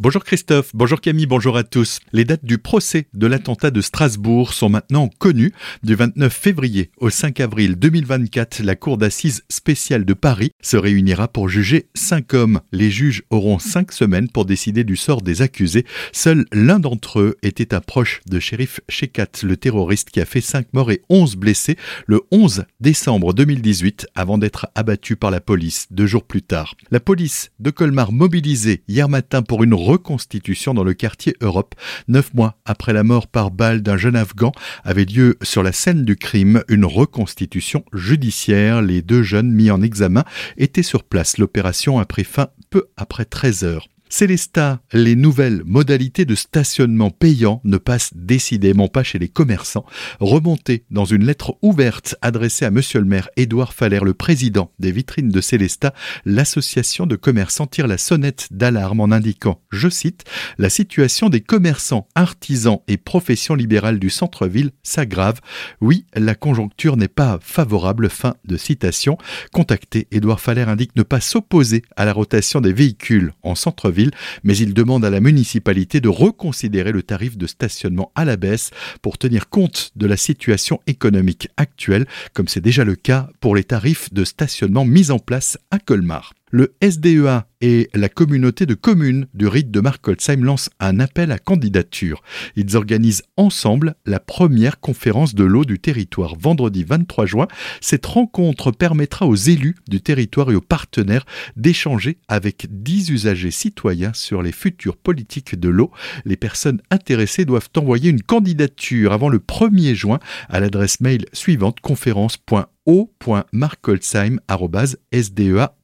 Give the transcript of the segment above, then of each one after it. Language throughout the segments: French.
Bonjour Christophe, bonjour Camille, bonjour à tous. Les dates du procès de l'attentat de Strasbourg sont maintenant connues. Du 29 février au 5 avril 2024, la Cour d'assises spéciale de Paris se réunira pour juger cinq hommes. Les juges auront cinq semaines pour décider du sort des accusés. Seul l'un d'entre eux était un proche de shérif Shekat, le terroriste qui a fait cinq morts et 11 blessés le 11 décembre 2018 avant d'être abattu par la police deux jours plus tard. La police de Colmar mobilisée hier matin pour une reconstitution dans le quartier Europe. Neuf mois après la mort par balle d'un jeune Afghan avait lieu sur la scène du crime une reconstitution judiciaire. Les deux jeunes mis en examen étaient sur place. L'opération a pris fin peu après 13 heures. Célesta, les nouvelles modalités de stationnement payant ne passent décidément pas chez les commerçants. Remontées dans une lettre ouverte adressée à Monsieur le maire Édouard Faller, le président des vitrines de Célesta, l'association de commerçants tire la sonnette d'alarme en indiquant, je cite, la situation des commerçants, artisans et professions libérales du centre-ville s'aggrave. Oui, la conjoncture n'est pas favorable. Fin de citation. Contacté, Édouard Faller indique ne pas s'opposer à la rotation des véhicules en centre-ville mais il demande à la municipalité de reconsidérer le tarif de stationnement à la baisse pour tenir compte de la situation économique actuelle, comme c'est déjà le cas pour les tarifs de stationnement mis en place à Colmar. Le SDEA et la communauté de communes du rite de Markolsheim lancent un appel à candidature. Ils organisent ensemble la première conférence de l'eau du territoire vendredi 23 juin. Cette rencontre permettra aux élus du territoire et aux partenaires d'échanger avec 10 usagers citoyens sur les futures politiques de l'eau. Les personnes intéressées doivent envoyer une candidature avant le 1er juin à l'adresse mail suivante conférence.o.markolsheim.sdea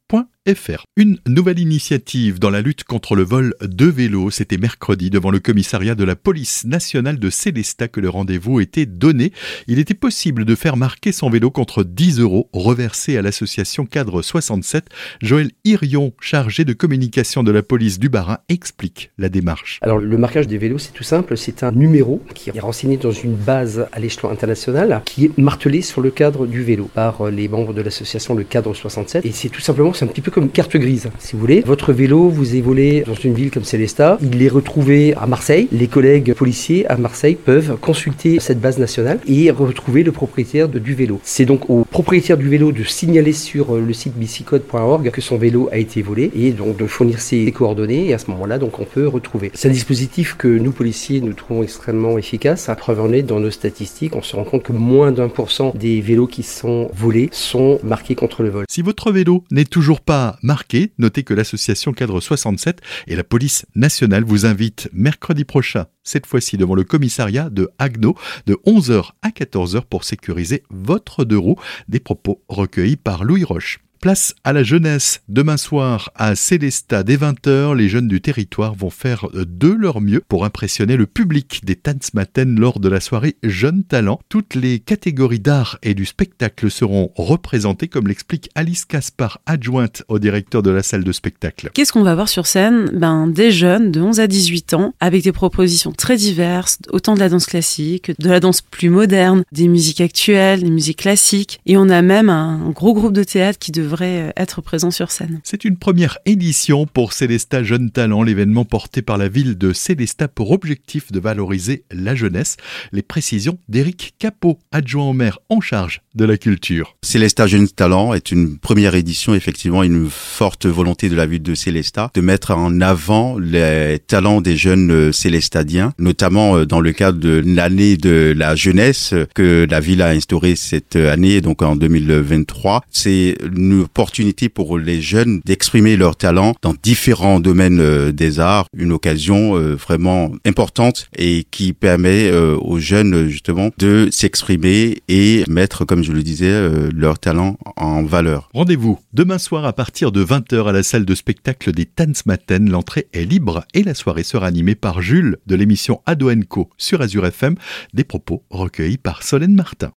une nouvelle initiative dans la lutte contre le vol de vélos, c'était mercredi devant le commissariat de la police nationale de Célestat que le rendez-vous était donné. Il était possible de faire marquer son vélo contre 10 euros reversés à l'association Cadre 67. Joël Irion, chargé de communication de la police du Barin, explique la démarche. Alors le marquage des vélos, c'est tout simple, c'est un numéro qui est renseigné dans une base à l'échelon international qui est martelé sur le cadre du vélo par les membres de l'association Le Cadre 67 et c'est tout simplement c'est un petit peu comme carte grise, si vous voulez. Votre vélo, vous est volé dans une ville comme Célestat, il est retrouvé à Marseille. Les collègues policiers à Marseille peuvent consulter cette base nationale et retrouver le propriétaire du vélo. C'est donc au propriétaire du vélo de signaler sur le site bicicode.org que son vélo a été volé et donc de fournir ses coordonnées et à ce moment-là, donc on peut retrouver. C'est un dispositif que nous policiers nous trouvons extrêmement efficace. À preuve en est, dans nos statistiques, on se rend compte que moins d'un pour cent des vélos qui sont volés sont marqués contre le vol. Si votre vélo n'est toujours pas marqué. Notez que l'association Cadre 67 et la police nationale vous invitent mercredi prochain, cette fois-ci devant le commissariat de Agno, de 11h à 14h pour sécuriser votre deux roues. Des propos recueillis par Louis Roche. Place à la jeunesse. Demain soir, à Célestat, dès 20h, les jeunes du territoire vont faire de leur mieux pour impressionner le public des Tanzmatten lors de la soirée Jeunes Talents. Toutes les catégories d'art et du spectacle seront représentées, comme l'explique Alice Caspar, adjointe au directeur de la salle de spectacle. Qu'est-ce qu'on va voir sur scène? Ben, Des jeunes de 11 à 18 ans, avec des propositions très diverses, autant de la danse classique, de la danse plus moderne, des musiques actuelles, des musiques classiques. Et on a même un gros groupe de théâtre qui devrait devrait être présent sur scène. C'est une première édition pour Célesta Jeunes Talents, l'événement porté par la ville de Célesta pour objectif de valoriser la jeunesse. Les précisions d'Éric Capot, adjoint au maire en charge de la culture. Célesta Jeunes Talents est une première édition, effectivement une forte volonté de la ville de Célesta de mettre en avant les talents des jeunes célestadiens, notamment euh, dans le cadre de l'année de la jeunesse que la ville a instaurée cette année, donc en 2023. C'est une opportunité pour les jeunes d'exprimer leur talent dans différents domaines euh, des arts, une occasion euh, vraiment importante et qui permet euh, aux jeunes justement de s'exprimer et mettre, comme je le disais, leur talent en valeur. Rendez-vous demain soir à partir de 20h à la salle de spectacle des Tanzmatten. L'entrée est libre et la soirée sera animée par Jules de l'émission Ado sur Azure FM, des propos recueillis par Solène Martin.